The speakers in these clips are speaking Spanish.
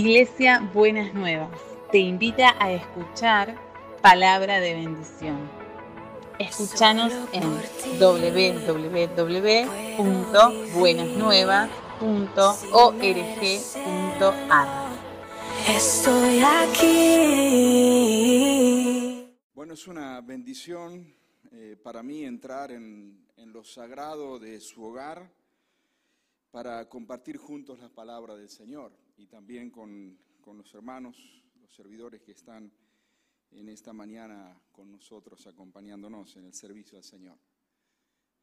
Iglesia Buenas Nuevas te invita a escuchar palabra de bendición. Escúchanos en www.buenasnuevas.org.ar. Estoy aquí. Bueno, es una bendición eh, para mí entrar en, en lo sagrado de su hogar para compartir juntos la palabra del Señor y también con, con los hermanos, los servidores que están en esta mañana con nosotros acompañándonos en el servicio al Señor.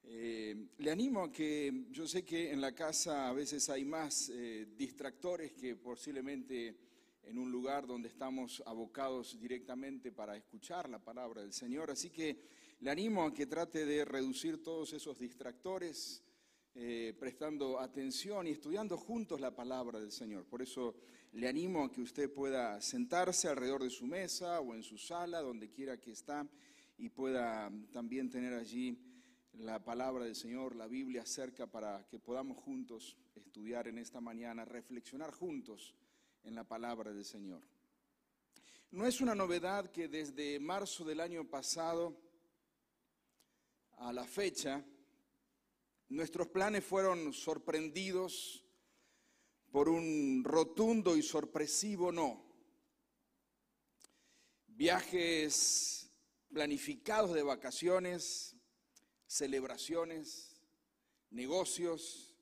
Eh, le animo a que yo sé que en la casa a veces hay más eh, distractores que posiblemente en un lugar donde estamos abocados directamente para escuchar la palabra del Señor. Así que le animo a que trate de reducir todos esos distractores eh, prestando atención y estudiando juntos la palabra del Señor. Por eso le animo a que usted pueda sentarse alrededor de su mesa o en su sala, donde quiera que está, y pueda también tener allí la palabra del Señor, la Biblia cerca para que podamos juntos estudiar en esta mañana, reflexionar juntos en la palabra del Señor. No es una novedad que desde marzo del año pasado a la fecha, Nuestros planes fueron sorprendidos por un rotundo y sorpresivo no. Viajes planificados de vacaciones, celebraciones, negocios,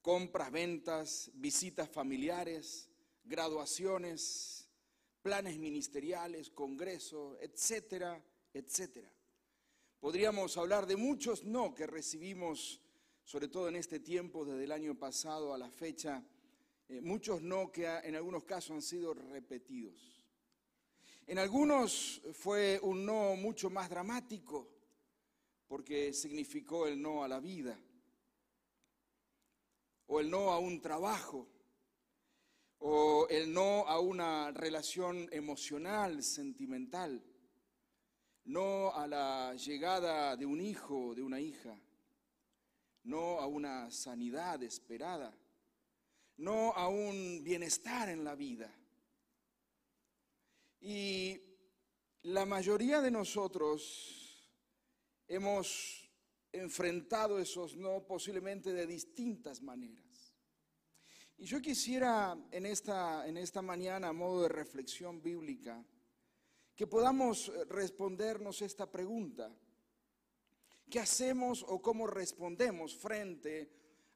compras, ventas, visitas familiares, graduaciones, planes ministeriales, congresos, etcétera, etcétera. Podríamos hablar de muchos no que recibimos, sobre todo en este tiempo, desde el año pasado a la fecha, eh, muchos no que en algunos casos han sido repetidos. En algunos fue un no mucho más dramático, porque significó el no a la vida, o el no a un trabajo, o el no a una relación emocional, sentimental no a la llegada de un hijo, de una hija, no a una sanidad esperada, no a un bienestar en la vida. Y la mayoría de nosotros hemos enfrentado esos no posiblemente de distintas maneras. Y yo quisiera en esta, en esta mañana, a modo de reflexión bíblica, que podamos eh, respondernos esta pregunta. ¿Qué hacemos o cómo respondemos frente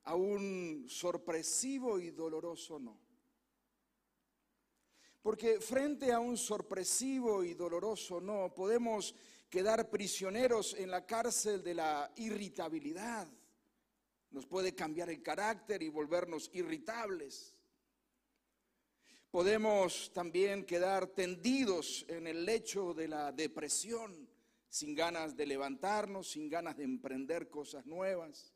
a un sorpresivo y doloroso no? Porque frente a un sorpresivo y doloroso no, podemos quedar prisioneros en la cárcel de la irritabilidad. Nos puede cambiar el carácter y volvernos irritables. Podemos también quedar tendidos en el lecho de la depresión, sin ganas de levantarnos, sin ganas de emprender cosas nuevas,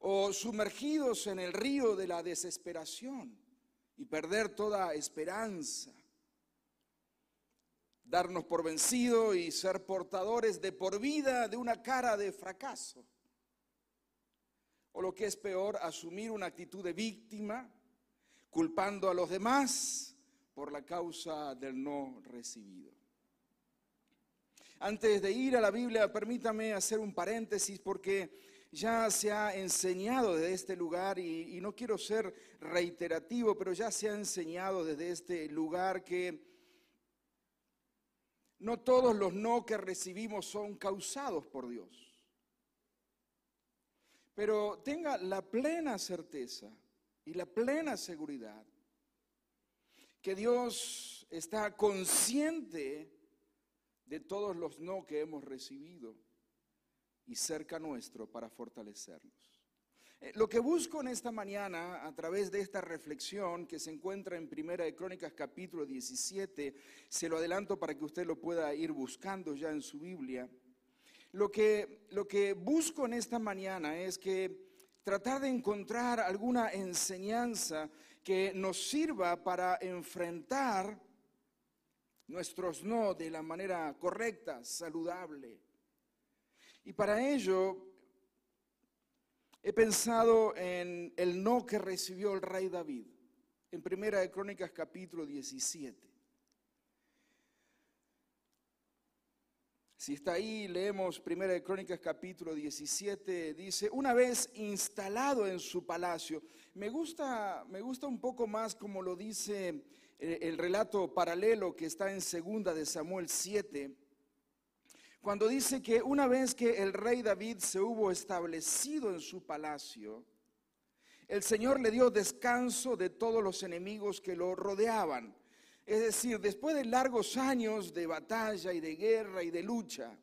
o sumergidos en el río de la desesperación y perder toda esperanza, darnos por vencido y ser portadores de por vida de una cara de fracaso, o lo que es peor, asumir una actitud de víctima, culpando a los demás por la causa del no recibido. Antes de ir a la Biblia, permítame hacer un paréntesis porque ya se ha enseñado desde este lugar, y, no quiero ser reiterativo, pero ya se ha enseñado desde este lugar que no todos los no que recibimos son causados por Dios. Pero tenga la plena certeza y la plena seguridad que Dios está consciente de todos los no que hemos recibido y cerca nuestro para fortalecernos. Eh, lo que busco en esta mañana a través de esta reflexión que se encuentra en Primera de Crónicas capítulo 17, se lo adelanto para que usted lo pueda ir buscando ya en su Biblia. Lo que, lo que busco en esta mañana es que tratar de encontrar alguna enseñanza que nos sirva para enfrentar nuestros no de la manera correcta, saludable. Y para ello he pensado en el no que recibió el rey David. en Primera de Crónicas capítulo 17. Si está ahí, leemos Primera de Crónicas capítulo 17, dice, una vez instalado en su palacio, me gusta, me gusta un poco más como lo dice eh, el relato paralelo que está en segunda de Samuel 7, cuando dice que una vez que el rey David se hubo establecido en su palacio, el Señor le dio descanso de todos los enemigos que lo rodeaban. Es decir, después de largos años de batalla y de guerra y de lucha,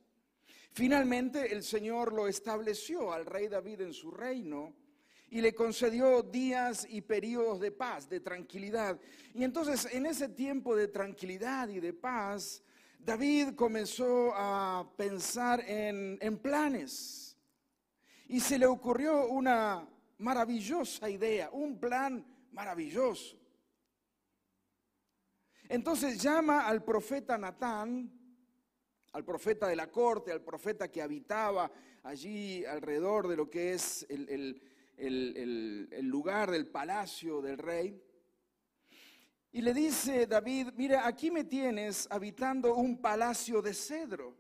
finalmente el Señor lo estableció al rey David en su reino y le concedió días y periodos de paz, de tranquilidad. Y entonces en ese tiempo de tranquilidad y de paz, David comenzó a pensar en, en planes. Y se le ocurrió una maravillosa idea, un plan maravilloso. Entonces llama al profeta Natán, al profeta de la corte, al profeta que habitaba allí alrededor de lo que es el, lugar del palacio del rey. Y le dice David, mira, aquí me tienes habitando un palacio de cedro,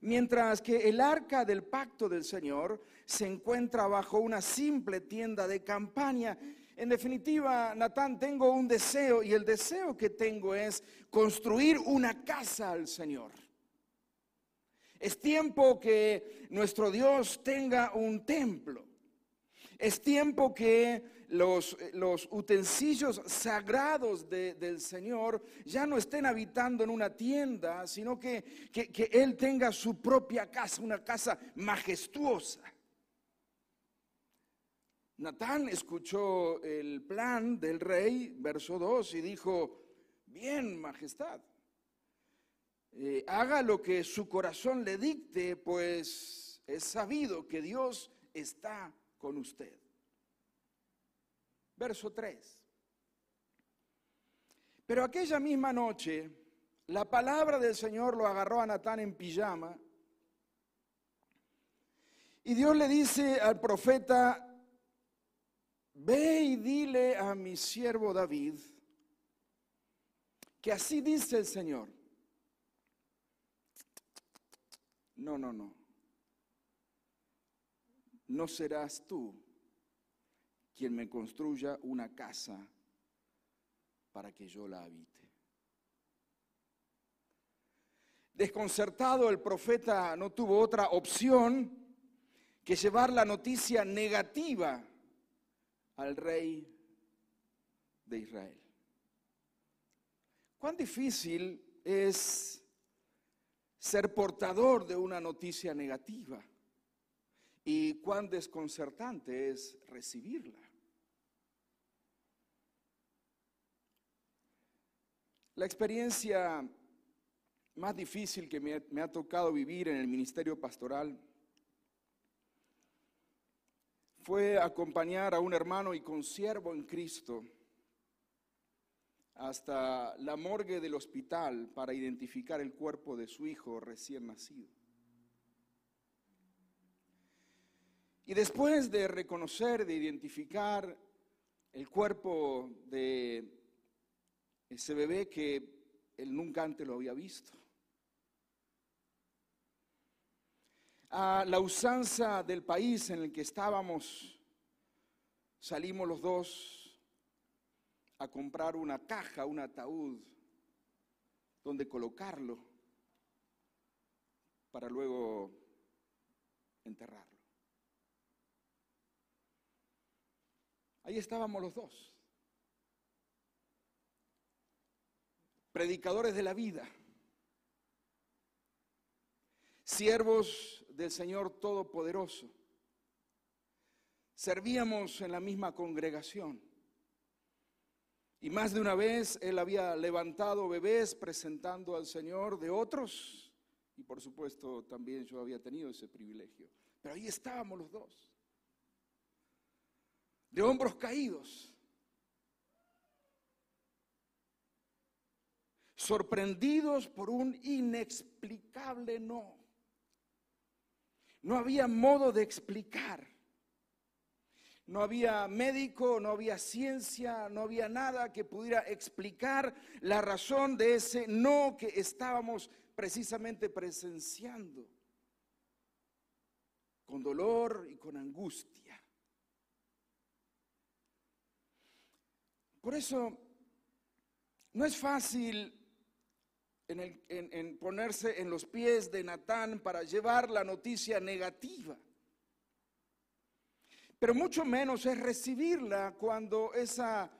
mientras que el arca del pacto del Señor se encuentra bajo una simple tienda de campaña en definitiva, Natán, tengo un deseo y el deseo que tengo es construir una casa al Señor. Es tiempo que nuestro Dios tenga un templo. Es tiempo que los, utensilios sagrados del Señor ya no estén habitando en una tienda, sino que, que Él tenga su propia casa, una casa majestuosa. Natán escuchó el plan del rey, verso 2, y dijo, bien, majestad, eh, haga lo que su corazón le dicte, pues es sabido que Dios está con usted. Verso 3. Pero aquella misma noche, la palabra del Señor lo agarró a Natán en pijama, y Dios le dice al profeta, Ve y dile a mi siervo David que así dice el Señor. No, no, no. No serás tú quien me construya una casa para que yo la habite. Desconcertado el profeta no tuvo otra opción que llevar la noticia negativa al rey de Israel. Cuán difícil es ser portador de una noticia negativa y cuán desconcertante es recibirla. La experiencia más difícil que me, ha tocado vivir en el ministerio pastoral fue acompañar a un hermano y consiervo en Cristo hasta la morgue del hospital para identificar el cuerpo de su hijo recién nacido. Y después de reconocer, de identificar el cuerpo de ese bebé que él nunca antes lo había visto, a la usanza del país en el que estábamos, salimos los dos a comprar una caja, un ataúd, donde colocarlo para luego enterrarlo. Ahí estábamos los dos, predicadores de la vida, siervos del Señor Todopoderoso. Servíamos en la misma congregación. Y más de una vez Él había levantado bebés presentando al Señor de otros. Y por supuesto también yo había tenido ese privilegio. Pero ahí estábamos los dos. De hombros caídos. Sorprendidos por un inexplicable no. No había modo de explicar. No había médico, no había ciencia, no había nada que pudiera explicar la razón de ese no que estábamos precisamente presenciando, con dolor y con angustia. Por eso, no es fácil en, ponerse en los pies de Natán para llevar la noticia negativa. Pero mucho menos es recibirla cuando esa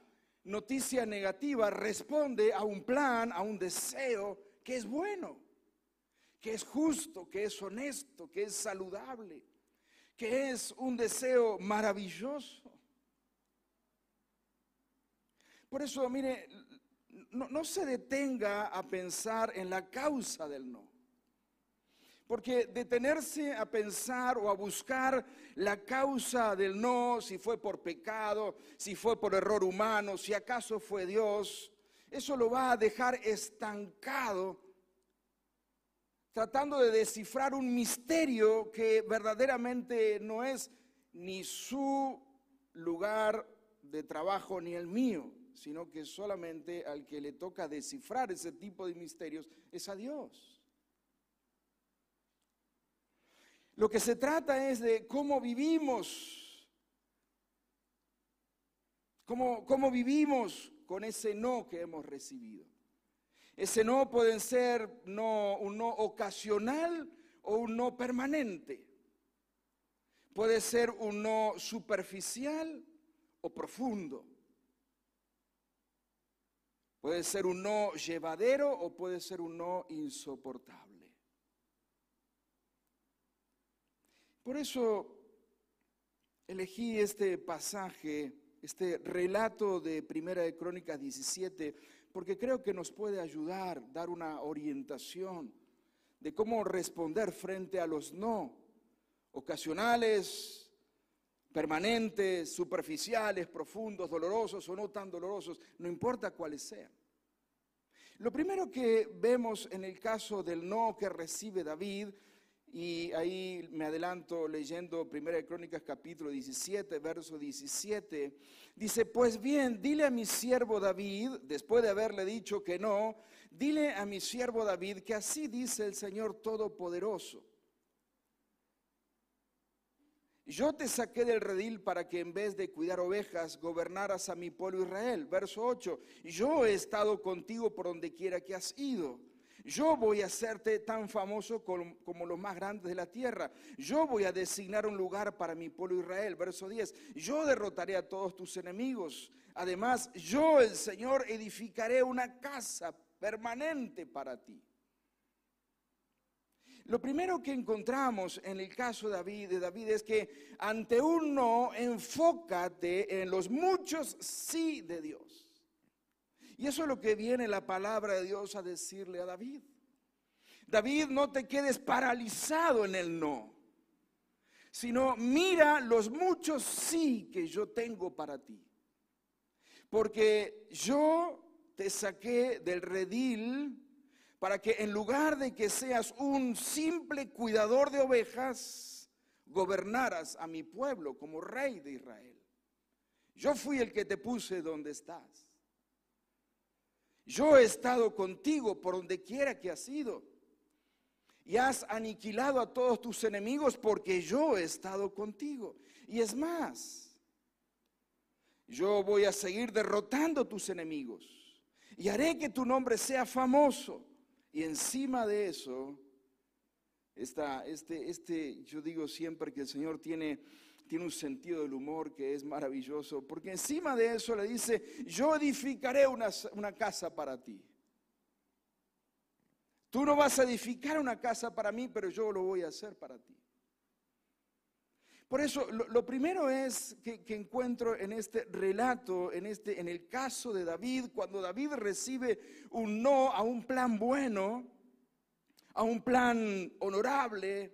noticia negativa responde a un plan, a un deseo que es bueno, que es justo, que es honesto, que es saludable, que es un deseo maravilloso. Por eso, mire, no, se detenga a pensar en la causa del no. Porque detenerse a pensar o a buscar la causa del no, si fue por pecado, si fue por error humano, si acaso fue Dios, eso lo va a dejar estancado, tratando de descifrar un misterio que verdaderamente no es ni su lugar de trabajo ni el mío sino que solamente al que le toca descifrar ese tipo de misterios es a Dios. Lo que se trata es de cómo vivimos, cómo, cómo vivimos con ese no que hemos recibido. Ese no puede ser un no ocasional o un no permanente. Puede ser un no superficial o profundo. Puede ser un no llevadero o puede ser un no insoportable. Por eso elegí este pasaje, este relato de Primera de Crónicas 17, porque creo que nos puede ayudar, dar una orientación de cómo responder frente a los no ocasionales, permanentes, superficiales, profundos, dolorosos o no tan dolorosos, no importa cuáles sean. Lo primero que vemos en el caso del no que recibe David, y ahí me adelanto leyendo 1 Crónicas capítulo 17, verso 17, dice, pues bien, dile a mi siervo David, después de haberle dicho que no, dile a mi siervo David que así dice el Señor Todopoderoso. Yo te saqué del redil para que en vez de cuidar ovejas gobernaras a mi pueblo Israel. Verso 8. Yo he estado contigo por donde quiera que has ido. Yo voy a hacerte tan famoso como, los más grandes de la tierra. Yo voy a designar un lugar para mi pueblo Israel. Verso 10. Yo derrotaré a todos tus enemigos. Además, yo el Señor edificaré una casa permanente para ti. Lo primero que encontramos en el caso de David, es que ante un no, enfócate en los muchos sí de Dios. Y eso es lo que viene la palabra de Dios a decirle a David. David, no te quedes paralizado en el no, sino mira los muchos sí que yo tengo para ti. Porque yo te saqué del redil para que en lugar de que seas un simple cuidador de ovejas, gobernaras a mi pueblo como rey de Israel. Yo fui el que te puse donde estás. Yo he estado contigo por donde quiera que has ido. Y has aniquilado a todos tus enemigos porque yo he estado contigo. Y es más, yo voy a seguir derrotando tus enemigos. Y haré que tu nombre sea famoso. Y encima de eso, está este, este, yo digo siempre que el Señor tiene, tiene un sentido del humor que es maravilloso, porque encima de eso le dice, yo edificaré una, una casa para ti. Tú no vas a edificar una casa para mí, pero yo lo voy a hacer para ti. Por eso, lo, primero es que, que, encuentro en este relato, en, este, en el caso de David, cuando David recibe un no a un plan bueno, a un plan honorable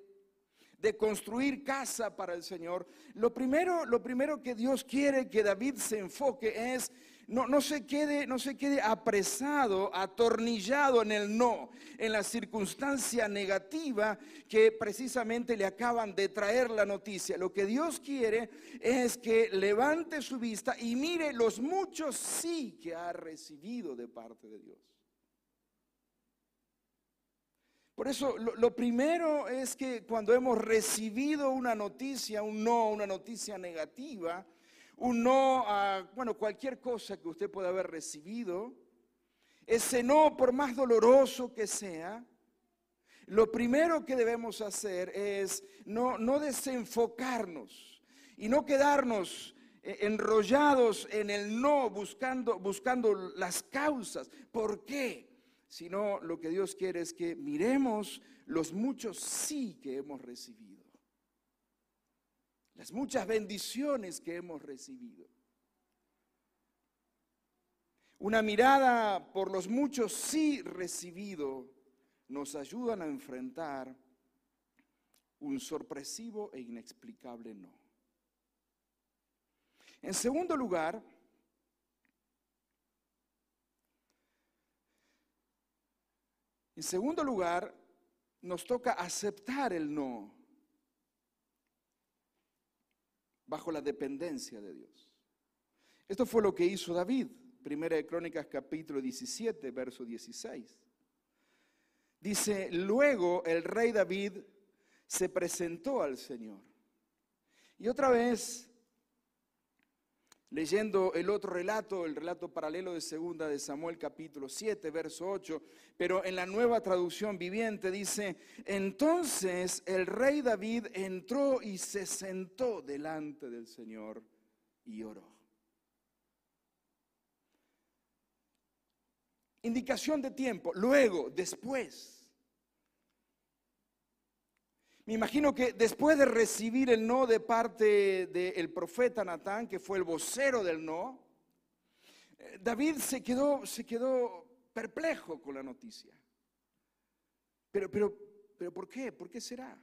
de construir casa para el Señor, lo primero, lo primero que Dios quiere que David se enfoque es no, no, se quede, no se quede apresado, atornillado en el no, en la circunstancia negativa que precisamente le acaban de traer la noticia. Lo que Dios quiere es que levante su vista y mire los muchos sí que ha recibido de parte de Dios. Por eso lo, lo, primero es que cuando hemos recibido una noticia, un no, una noticia negativa, un no a, bueno, cualquier cosa que usted pueda haber recibido, ese no, por más doloroso que sea, lo primero que debemos hacer es no, no desenfocarnos y no quedarnos eh, enrollados en el no, buscando, buscando las causas. ¿Por qué? Sino lo que Dios quiere es que miremos los muchos sí que hemos recibido las muchas bendiciones que hemos recibido. Una mirada por los muchos sí recibido nos ayudan a enfrentar un sorpresivo e inexplicable no. En segundo lugar, en segundo lugar, nos toca aceptar el no. Bajo la dependencia de Dios. Esto fue lo que hizo David, Primera de Crónicas capítulo 17, verso 16. Dice, luego el rey David se presentó al Señor. Y otra vez leyendo el otro relato, el relato paralelo de segunda de Samuel capítulo 7, verso 8, pero en la nueva traducción viviente dice, entonces el rey David entró y se sentó delante del Señor y oró. Indicación de tiempo, luego, después. Me imagino que después de recibir el no de parte del profeta Natán, que fue el vocero del no, eh, David se quedó, se quedó perplejo con la noticia. Pero, pero, pero ¿por qué? ¿Por qué será?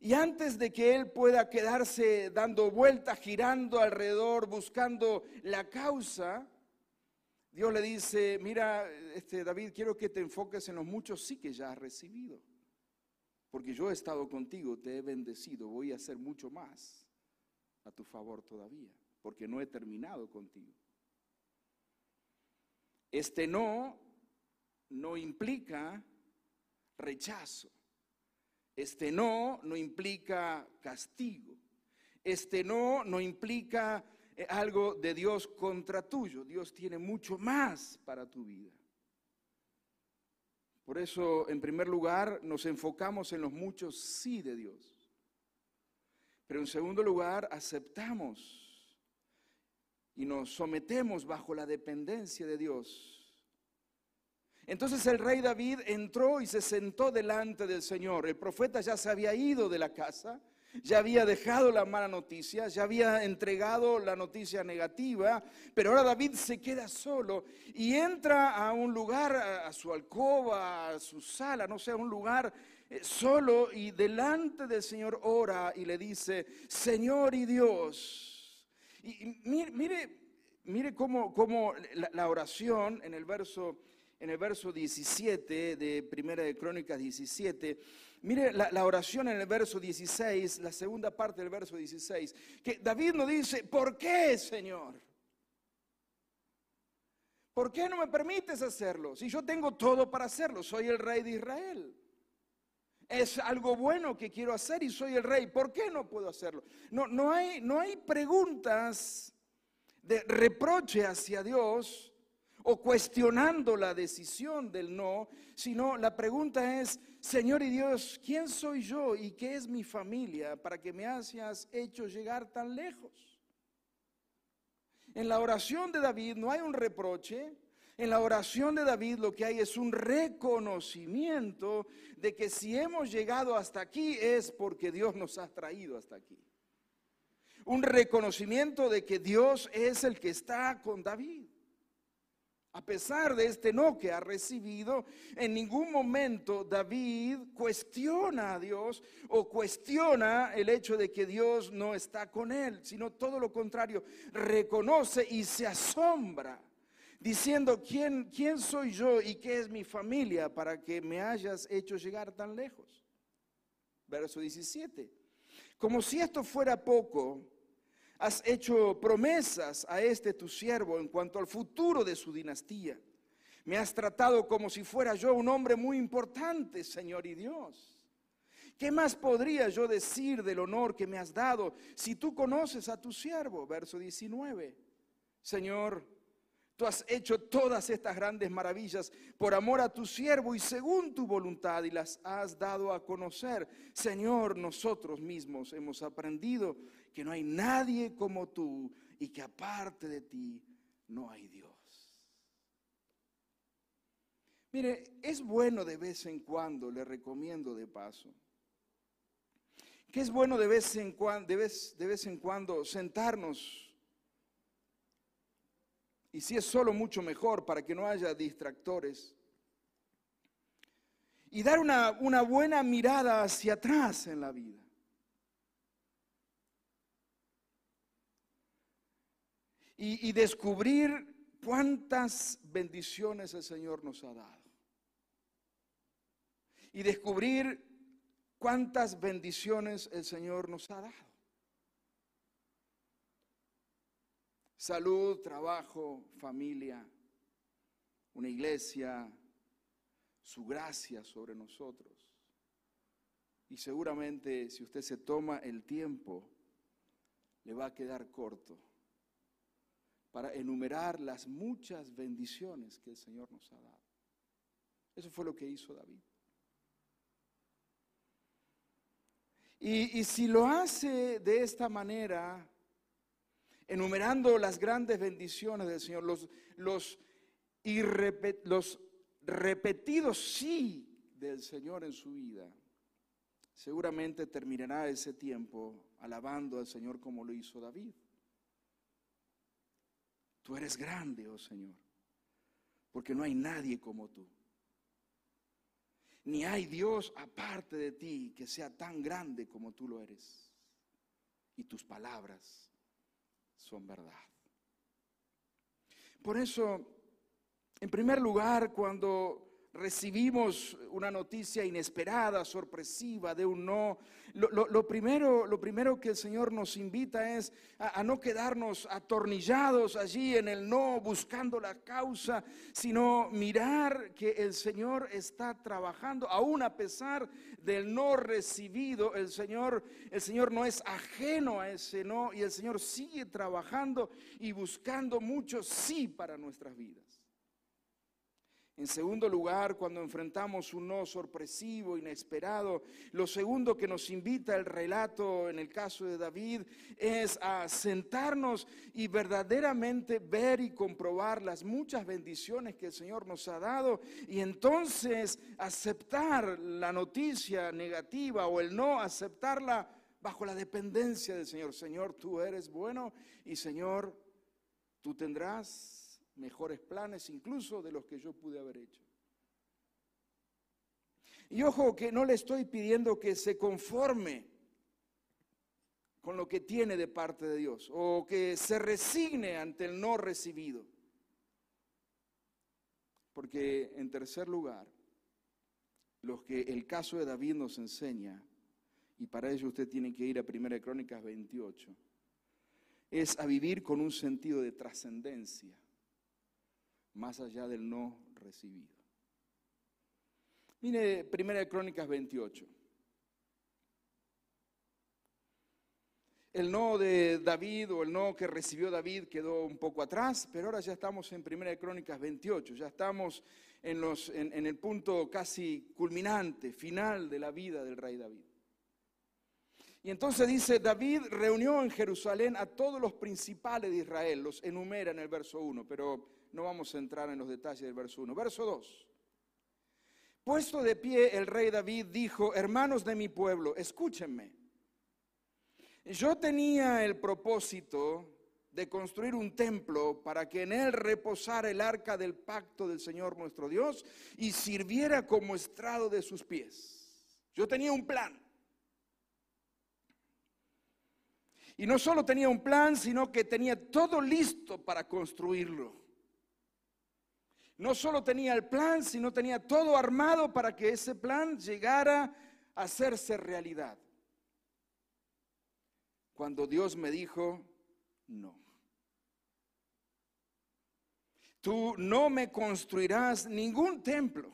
Y antes de que él pueda quedarse dando vueltas, girando alrededor, buscando la causa, Dios le dice, mira, este, David, quiero que te enfoques en los muchos sí que ya has recibido. Porque yo he estado contigo, te he bendecido, voy a hacer mucho más a tu favor todavía, porque no he terminado contigo. Este no no implica rechazo. Este no no implica castigo. Este no no implica algo de Dios contra tuyo. Dios tiene mucho más para tu vida. Por eso, en primer lugar, nos enfocamos en los muchos sí de Dios. Pero en segundo lugar, aceptamos y nos sometemos bajo la dependencia de Dios. Entonces el rey David entró y se sentó delante del Señor. El profeta ya se había ido de la casa ya había dejado la mala noticia, ya había entregado la noticia negativa, pero ahora David se queda solo y entra a un lugar, a su alcoba, a su sala, no sé, a un lugar eh, solo y delante del Señor ora y le dice, Señor y Dios. Y mire, mire, cómo, cómo la, oración en el verso en el verso 17 de Primera de Crónicas 17, Mire la, oración en el verso 16, la segunda parte del verso 16, que David nos dice, ¿por qué, Señor? ¿Por qué no me permites hacerlo? Si yo tengo todo para hacerlo, soy el rey de Israel. Es algo bueno que quiero hacer y soy el rey. ¿Por qué no puedo hacerlo? No, no, hay, no hay preguntas de reproche hacia Dios o cuestionando la decisión del no, sino la pregunta es, Señor y Dios, ¿quién soy yo y qué es mi familia para que me hayas hecho llegar tan lejos? En la oración de David no hay un reproche, en la oración de David lo que hay es un reconocimiento de que si hemos llegado hasta aquí es porque Dios nos ha traído hasta aquí. Un reconocimiento de que Dios es el que está con David. A pesar de este no que ha recibido, en ningún momento David cuestiona a Dios o cuestiona el hecho de que Dios no está con él, sino todo lo contrario, reconoce y se asombra, diciendo, ¿quién, quién soy yo y qué es mi familia para que me hayas hecho llegar tan lejos? Verso 17. Como si esto fuera poco, Has hecho promesas a este tu siervo en cuanto al futuro de su dinastía. Me has tratado como si fuera yo un hombre muy importante, Señor y Dios. ¿Qué más podría yo decir del honor que me has dado si tú conoces a tu siervo? Verso 19. Señor, Tú has hecho todas estas grandes maravillas por amor a tu siervo y según tu voluntad y las has dado a conocer. Señor, nosotros mismos hemos aprendido que no hay nadie como tú y que aparte de ti no hay Dios. Mire, es bueno de vez en cuando, le recomiendo de paso, que es bueno de vez en cuando, de vez, de vez en cuando sentarnos y si es solo mucho mejor para que no haya distractores. Y dar una, una buena mirada hacia atrás en la vida. Y, y descubrir cuántas bendiciones el Señor nos ha dado. Y descubrir cuántas bendiciones el Señor nos ha dado. Salud, trabajo, familia, una iglesia, su gracia sobre nosotros. Y seguramente si usted se toma el tiempo, le va a quedar corto para enumerar las muchas bendiciones que el Señor nos ha dado. Eso fue lo que hizo David. Y, y si lo hace de esta manera, enumerando las grandes bendiciones del Señor, los, los, los repetidos sí del Señor en su vida, seguramente terminará ese tiempo alabando al Señor como lo hizo David. Tú eres grande, oh Señor, porque no hay nadie como tú. Ni hay Dios aparte de ti que sea tan grande como tú lo eres. Y tus palabras son verdad. Por eso, en primer lugar, cuando recibimos una noticia inesperada, sorpresiva, de un no, lo, primero, lo primero que el Señor nos invita es a, no quedarnos atornillados allí en el no, buscando la causa, sino mirar que el Señor está trabajando, aún a pesar del no recibido, el Señor, el Señor no es ajeno a ese no, y el Señor sigue trabajando y buscando mucho sí para nuestras vidas. En segundo lugar, cuando enfrentamos un no sorpresivo, inesperado, lo segundo que nos invita el relato en el caso de David es a sentarnos y verdaderamente ver y comprobar las muchas bendiciones que el Señor nos ha dado y entonces aceptar la noticia negativa o el no aceptarla bajo la dependencia del Señor. Señor, tú eres bueno y Señor, tú tendrás mejores planes incluso de los que yo pude haber hecho. Y ojo que no le estoy pidiendo que se conforme con lo que tiene de parte de Dios o que se resigne ante el no recibido. Porque en tercer lugar, lo que el caso de David nos enseña, y para ello usted tiene que ir a 1 Crónicas 28, es a vivir con un sentido de trascendencia más allá del no recibido. Mire, Primera de Crónicas 28. El no de David o el no que recibió David quedó un poco atrás, pero ahora ya estamos en Primera de Crónicas 28, ya estamos en, los, en el punto casi culminante, final de la vida del rey David. Y entonces dice, David reunió en Jerusalén a todos los principales de Israel, los enumera en el verso 1, pero no vamos a entrar en los detalles del verso 1. Verso 2. Puesto de pie el rey David dijo, hermanos de mi pueblo, escúchenme. Yo tenía el propósito de construir un templo para que en él reposara el arca del pacto del Señor nuestro Dios y sirviera como estrado de sus pies. Yo tenía un plan. Y no solo tenía un plan, sino que tenía todo listo para construirlo. No solo tenía el plan, sino tenía todo armado para que ese plan llegara a hacerse realidad. Cuando Dios me dijo, no. Tú no me construirás ningún templo,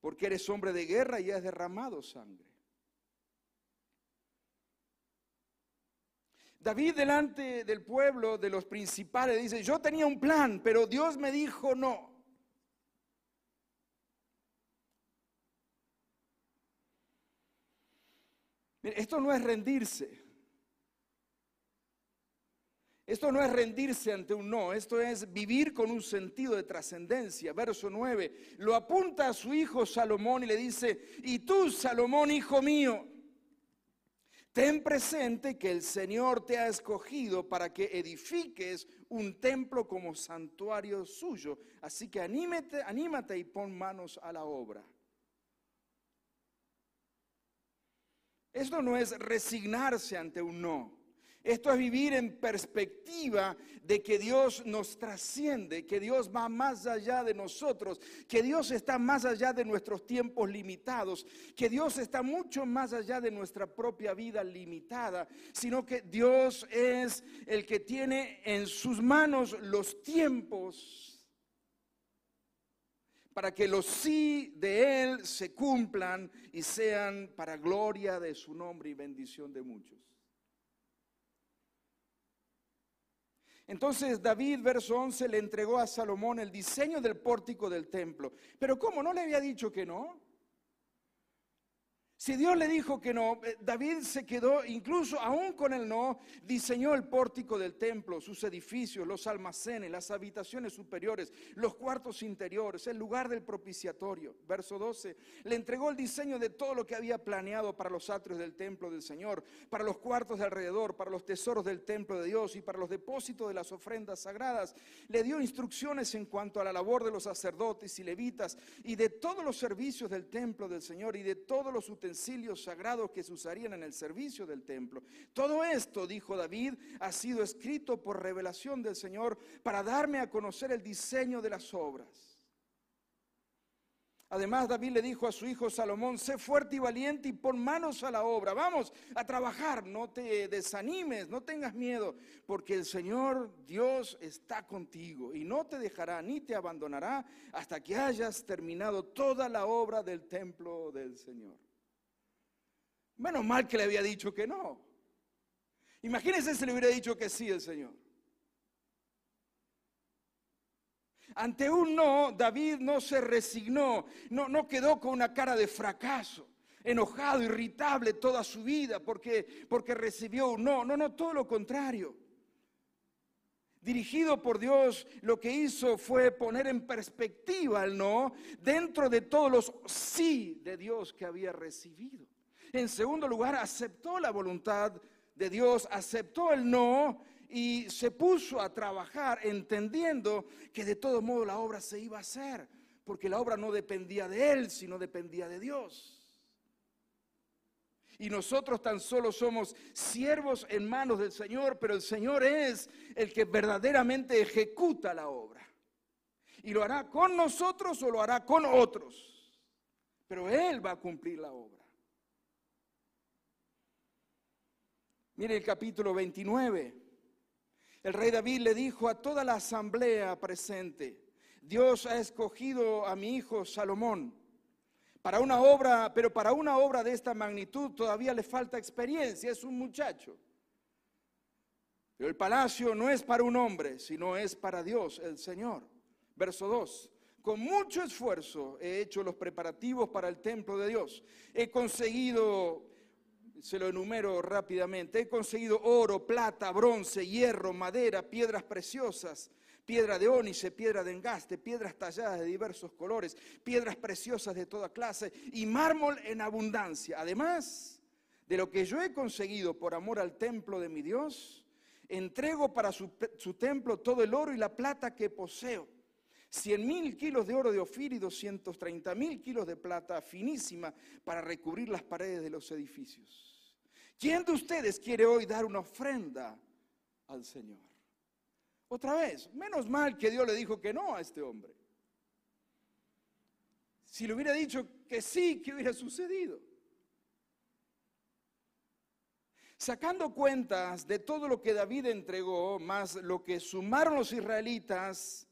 porque eres hombre de guerra y has derramado sangre. David delante del pueblo, de los principales, dice, yo tenía un plan, pero Dios me dijo no. esto no es rendirse. Esto no es rendirse ante un no, esto es vivir con un sentido de trascendencia. Verso 9, lo apunta a su hijo Salomón y le dice, y tú, Salomón, hijo mío, ten presente que el Señor te ha escogido para que edifiques un templo como santuario suyo. Así que anímate, anímate y pon manos a la obra. Esto no es resignarse ante un no. Esto es vivir en perspectiva de que Dios nos trasciende, que Dios va más allá de nosotros, que Dios está más allá de nuestros tiempos limitados, que Dios está mucho más allá de nuestra propia vida limitada, sino que Dios es el que tiene en sus manos los tiempos para que los sí de Él se cumplan y sean para gloria de su nombre y bendición de muchos. Entonces David, verso 11, le entregó a Salomón el diseño del pórtico del templo. Pero ¿cómo? ¿No le había dicho que no? Si Dios le dijo que no, eh, David se quedó, incluso aún con el no, diseñó el pórtico del templo, sus edificios, los almacenes, las habitaciones superiores, los cuartos interiores, el lugar del propiciatorio. Verso 12, le entregó el diseño de todo lo que había planeado para los atrios del templo del Señor, para los cuartos de alrededor, para los tesoros del templo de Dios y para los depósitos de las ofrendas sagradas. Le dio instrucciones en cuanto a la labor de los sacerdotes y levitas y de todos los servicios del templo del Señor y de todos los utensilios utensilios sagrados que se usarían en el servicio del templo. Todo esto, dijo David, ha sido escrito por revelación del Señor para darme a conocer el diseño de las obras. Además, David le dijo a su hijo Salomón, sé fuerte y valiente y pon manos a la obra. Vamos a trabajar, no te desanimes, no tengas miedo, porque el Señor Dios está contigo y no te dejará ni te abandonará hasta que hayas terminado toda la obra del templo del Señor. Menos mal que le había dicho que no. Imagínense si le hubiera dicho que sí el Señor. Ante un no, David no se resignó, no, no quedó con una cara de fracaso, enojado, irritable toda su vida porque, porque recibió un no. No, no, todo lo contrario. Dirigido por Dios, lo que hizo fue poner en perspectiva el no dentro de todos los sí de Dios que había recibido. En segundo lugar, aceptó la voluntad de Dios, aceptó el no y se puso a trabajar entendiendo que de todo modo la obra se iba a hacer, porque la obra no dependía de él, sino dependía de Dios. Y nosotros tan solo somos siervos en manos del Señor, pero el Señor es el que verdaderamente ejecuta la obra. Y lo hará con nosotros o lo hará con otros. Pero Él va a cumplir la obra. Mire el capítulo 29. El rey David le dijo a toda la asamblea presente, Dios ha escogido a mi hijo Salomón para una obra, pero para una obra de esta magnitud todavía le falta experiencia, es un muchacho. Pero el palacio no es para un hombre, sino es para Dios, el Señor. Verso 2. Con mucho esfuerzo he hecho los preparativos para el templo de Dios. He conseguido se lo enumero rápidamente. He conseguido oro, plata, bronce, hierro, madera, piedras preciosas, piedra de ónice, piedra de engaste, piedras talladas de diversos colores, piedras preciosas de toda clase y mármol en abundancia. Además de lo que yo he conseguido por amor al templo de mi Dios, Entrego para su, su templo todo el oro y la plata que poseo. Cien mil kilos de oro de Ofir y 230 mil kilos de plata finísima para recubrir las paredes de los edificios. ¿Quién de ustedes quiere hoy dar una ofrenda al Señor? Otra vez, menos mal que Dios le dijo que no a este hombre. Si le hubiera dicho que sí, ¿qué hubiera sucedido? Sacando cuentas de todo lo que David entregó, más lo que sumaron los israelitas,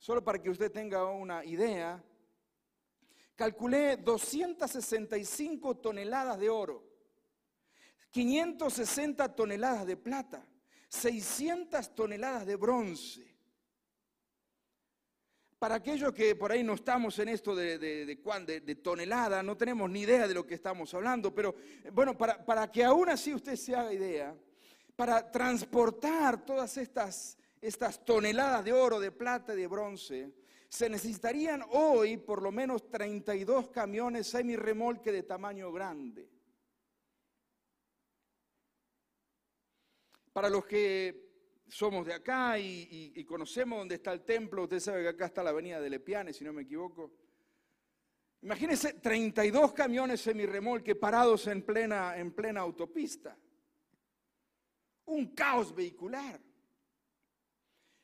solo para que usted tenga una idea, calculé 265 toneladas de oro, 560 toneladas de plata, 600 toneladas de bronce. Para aquellos que por ahí no estamos en esto de, de, de, tonelada, no tenemos ni idea de lo que estamos hablando, pero bueno, para, para que aún así usted se haga idea, para transportar todas estas, estas toneladas de oro, de plata y de bronce, se necesitarían hoy por lo menos 32 camiones semi-remolque de tamaño grande. Para los que somos de acá y, conocemos dónde está el templo, usted sabe que acá está la avenida de Lepiane, si no me equivoco. Imagínense 32 camiones semirremolque parados en plena, en plena autopista. Un caos vehicular.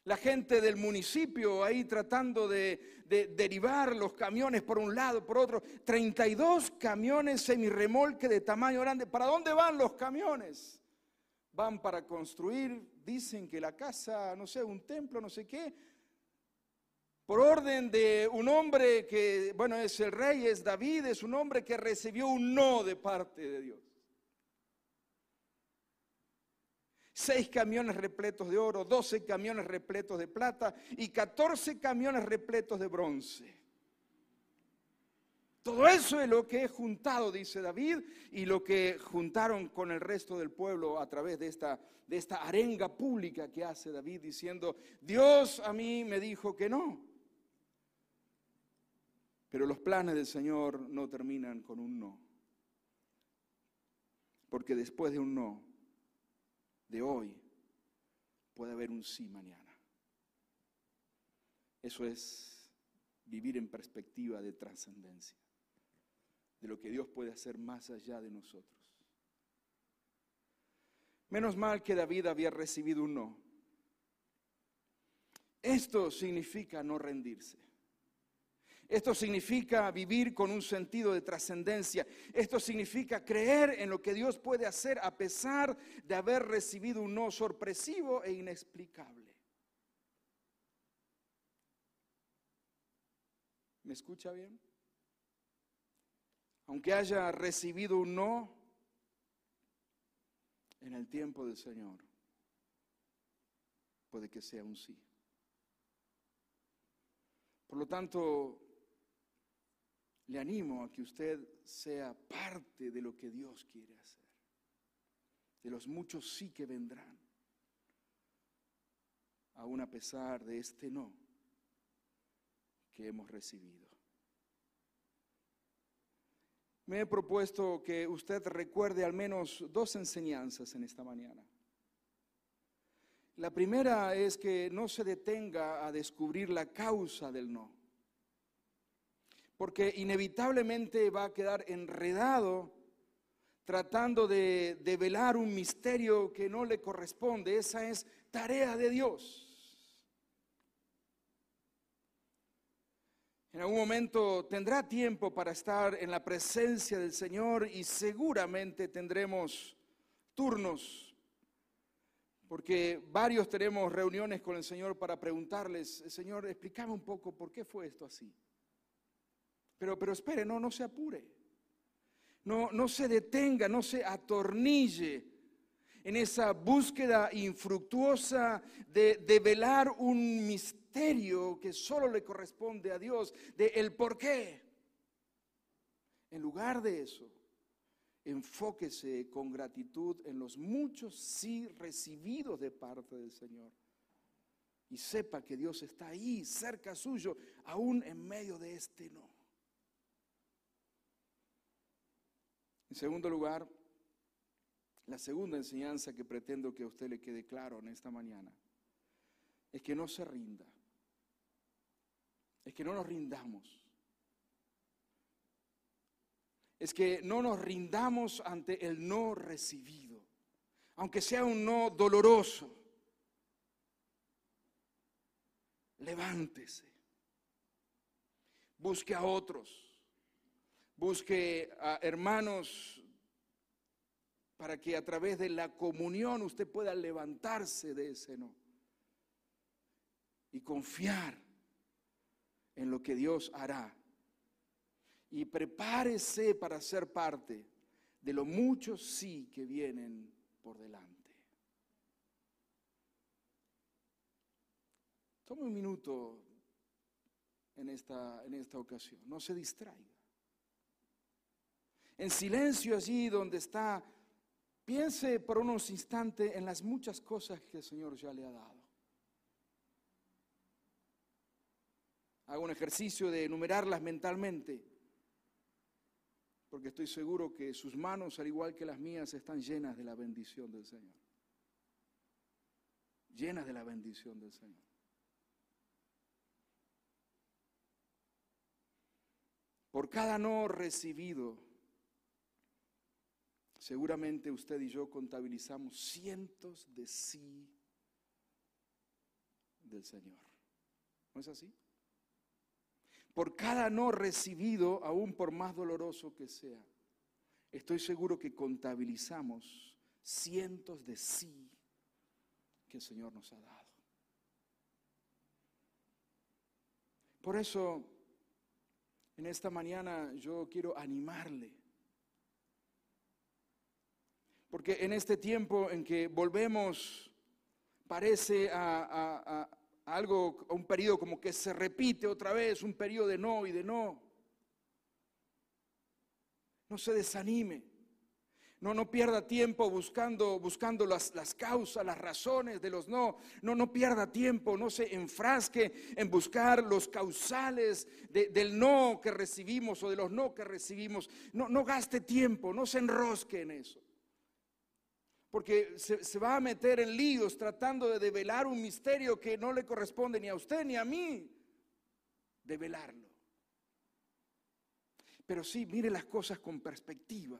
La gente del municipio ahí tratando de, de derivar los camiones por un lado, por otro. 32 camiones semirremolque de tamaño grande. ¿Para dónde van los camiones? van para construir, dicen que la casa, no sé, un templo, no sé qué, por orden de un hombre que, bueno, es el rey, es David, es un hombre que recibió un no de parte de Dios. Seis camiones repletos de oro, doce camiones repletos de plata y catorce camiones repletos de bronce. Todo eso es lo que he juntado, dice David, y lo que juntaron con el resto del pueblo a través de esta, de esta arenga pública que hace David diciendo, Dios a mí me dijo que no. Pero los planes del Señor no terminan con un no. Porque después de un no, de hoy, puede haber un sí mañana. Eso es vivir en perspectiva de trascendencia de lo que Dios puede hacer más allá de nosotros. Menos mal que David había recibido un no. Esto significa no rendirse. Esto significa vivir con un sentido de trascendencia. Esto significa creer en lo que Dios puede hacer a pesar de haber recibido un no sorpresivo e inexplicable. ¿Me escucha bien? aunque haya recibido un no, en el tiempo del Señor, puede que sea un sí. Por lo tanto, le animo a que usted sea parte de lo que Dios quiere hacer, de los muchos sí que vendrán, aún a pesar de este no que hemos recibido. Me he propuesto que usted recuerde al menos dos enseñanzas en esta mañana. La primera es que no se detenga a descubrir la causa del no, porque inevitablemente va a quedar enredado tratando de, velar un misterio que no le corresponde. Esa es tarea de Dios. En algún momento tendrá tiempo para estar en la presencia del Señor y seguramente tendremos turnos, porque varios tenemos reuniones con el Señor para preguntarles, Señor, explícame un poco por qué fue esto así. Pero, pero espere, no, no se apure, no, no se detenga, no se atornille en esa búsqueda infructuosa de, de velar un misterio que solo le corresponde a Dios, de el por qué. En lugar de eso, enfóquese con gratitud en los muchos sí recibidos de parte del Señor. Y sepa que Dios está ahí, cerca suyo, aún en medio de este no. En segundo lugar, La segunda enseñanza que pretendo que a usted le quede claro en esta mañana es que no se rinda, es que no nos rindamos, es que no nos rindamos ante el no recibido, aunque sea un no doloroso. Levántese, busque a otros, busque a hermanos para que a través de la comunión usted pueda levantarse de ese no y confiar en lo que Dios hará. Y prepárese para ser parte de los muchos sí que vienen por delante. Tome un minuto en esta, en esta ocasión, no se distraiga. En silencio allí donde está, piense por unos instantes en las muchas cosas que el Señor ya le ha dado. Haga un ejercicio de enumerarlas mentalmente, porque estoy seguro que sus manos, al igual que las mías, están llenas de la bendición del Señor. Llenas de la bendición del Señor. Por cada no recibido, seguramente usted y yo contabilizamos cientos de sí del Señor. ¿No es así? por cada no recibido, aún por más doloroso que sea, estoy seguro que contabilizamos cientos de sí que el Señor nos ha dado. Por eso, en esta mañana yo quiero animarle. Porque en este tiempo en que volvemos, parece a, algo, un periodo como que se repite otra vez, un periodo de no y de no. No se desanime. No, no pierda tiempo buscando, buscando las, las, causas, las razones de los no. No, no pierda tiempo, no se enfrasque en buscar los causales del no que recibimos o de los no que recibimos. No, no gaste tiempo, no se enrosque en eso porque se, va a meter en líos tratando de develar un misterio que no le corresponde ni a usted ni a mí develarlo. Pero sí, mire las cosas con perspectiva.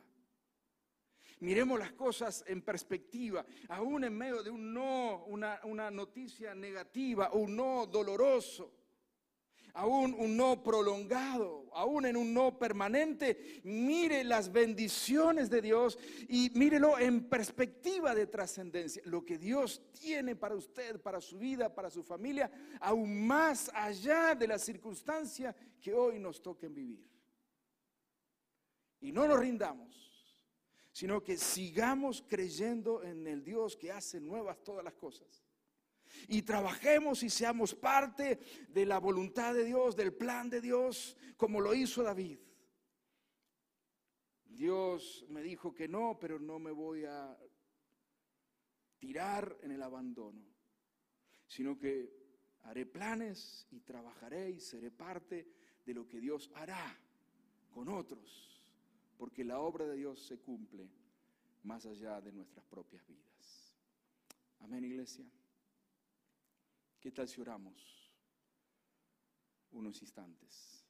Miremos las cosas en perspectiva, aún en medio de un no, una, noticia negativa, un no doloroso aún un no prolongado, aún en un no permanente, mire las bendiciones de Dios y mírelo en perspectiva de trascendencia. Lo que Dios tiene para usted, para su vida, para su familia, aún más allá de la circunstancia que hoy nos toquen vivir. Y no nos rindamos, sino que sigamos creyendo en el Dios que hace nuevas todas las cosas y trabajemos y seamos parte de la voluntad de Dios, del plan de Dios, como lo hizo David. Dios me dijo que no, pero no me voy a tirar en el abandono, sino que haré planes y trabajaré y seré parte de lo que Dios hará con otros, porque la obra de Dios se cumple más allá de nuestras propias vidas. Amén, iglesia. ¿Qué tal si oramos unos instantes?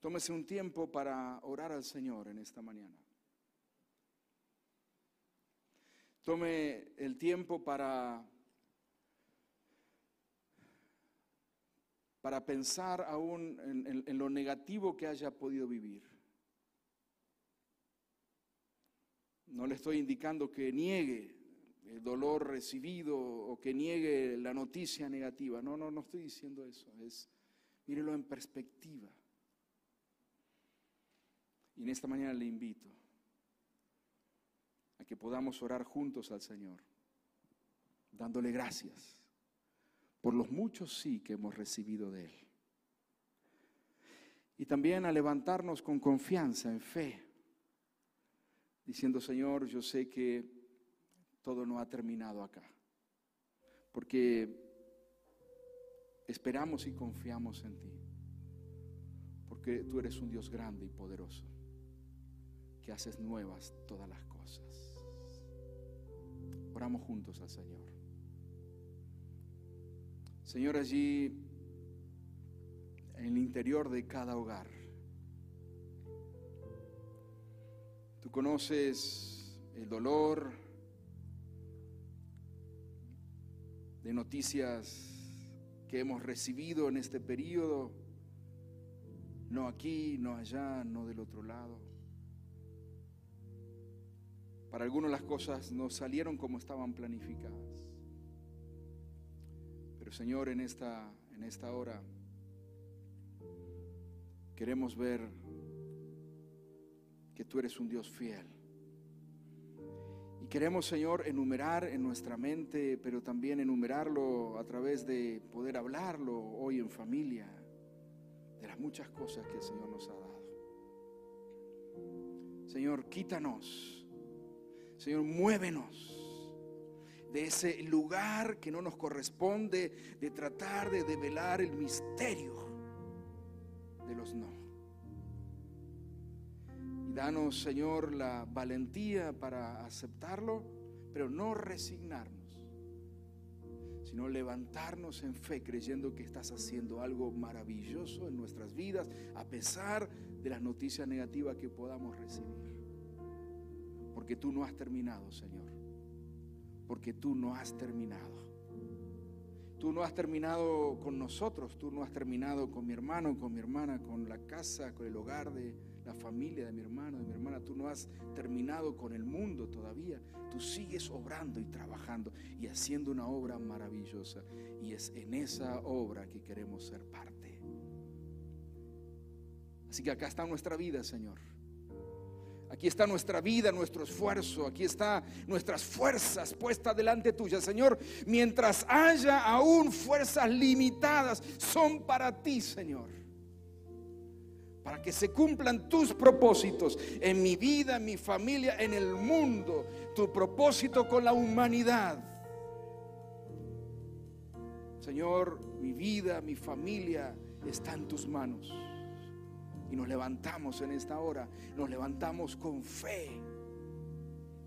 Tómese un tiempo para orar al Señor en esta mañana. Tome el tiempo para, para pensar aún en, en lo negativo que haya podido vivir. No le estoy indicando que niegue el dolor recibido o que niegue la noticia negativa. No, no, no estoy diciendo eso. Es, mírelo en perspectiva. Y en esta mañana le invito a que podamos orar juntos al Señor, dándole gracias por los muchos sí que hemos recibido de Él. Y también a levantarnos con confianza, en fe, diciendo, Señor, yo sé que todo no ha terminado acá. Porque esperamos y confiamos en ti. Porque tú eres un Dios grande y poderoso. que haces nuevas todas las cosas. Oramos juntos al Señor. Señor, allí en el interior de cada hogar, tú conoces el dolor de noticias que hemos recibido en este periodo, no aquí, no allá, no del otro lado. Para algunos las cosas no salieron como estaban planificadas. Pero Señor, en esta, en esta hora queremos ver que tú eres un Dios fiel. Queremos, Señor, enumerar en nuestra mente, pero también enumerarlo a través de poder hablarlo hoy en familia, de las muchas cosas que el Señor nos ha dado. Señor, quítanos. Señor, muévenos de ese lugar que no nos corresponde, de tratar de develar el misterio de los no. Danos, Señor, la valentía para aceptarlo, pero no resignarnos, sino levantarnos en fe creyendo que estás haciendo algo maravilloso en nuestras vidas, a pesar de las noticias negativas que podamos recibir. Porque tú no has terminado, Señor porque tú no has terminado. Tú no has terminado con nosotros, tú no has terminado con mi hermano, con mi hermana, con la casa, con el hogar de la familia de mi hermano, de mi hermana. Tú no has terminado con el mundo todavía. Tú sigues obrando y trabajando y haciendo una obra maravillosa. Y es en esa obra que queremos ser parte. Así que acá está nuestra vida, Señor. Aquí está nuestra vida, nuestro esfuerzo, aquí está nuestras fuerzas puestas delante tuya, Señor. Mientras haya aún fuerzas limitadas, son para ti, Señor. Para que se cumplan tus propósitos en mi vida, en mi familia, en el mundo. Tu propósito con la humanidad. Señor, mi vida, mi familia está en tus manos. Y nos levantamos en esta hora, nos levantamos con fe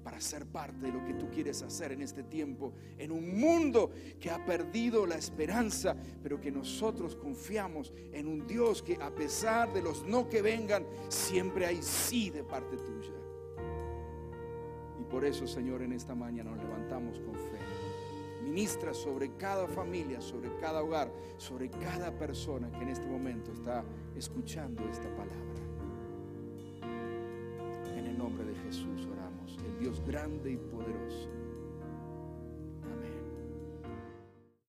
para ser parte de lo que tú quieres hacer en este tiempo, en un mundo que ha perdido la esperanza, pero que nosotros confiamos en un Dios que a pesar de los no que vengan, siempre hay sí de parte tuya. Y por eso, Señor, en esta mañana nos levantamos con fe. Ministra sobre cada familia, sobre cada hogar, sobre cada persona que en este momento está escuchando esta palabra. En el nombre de Jesús Dios grande y poderoso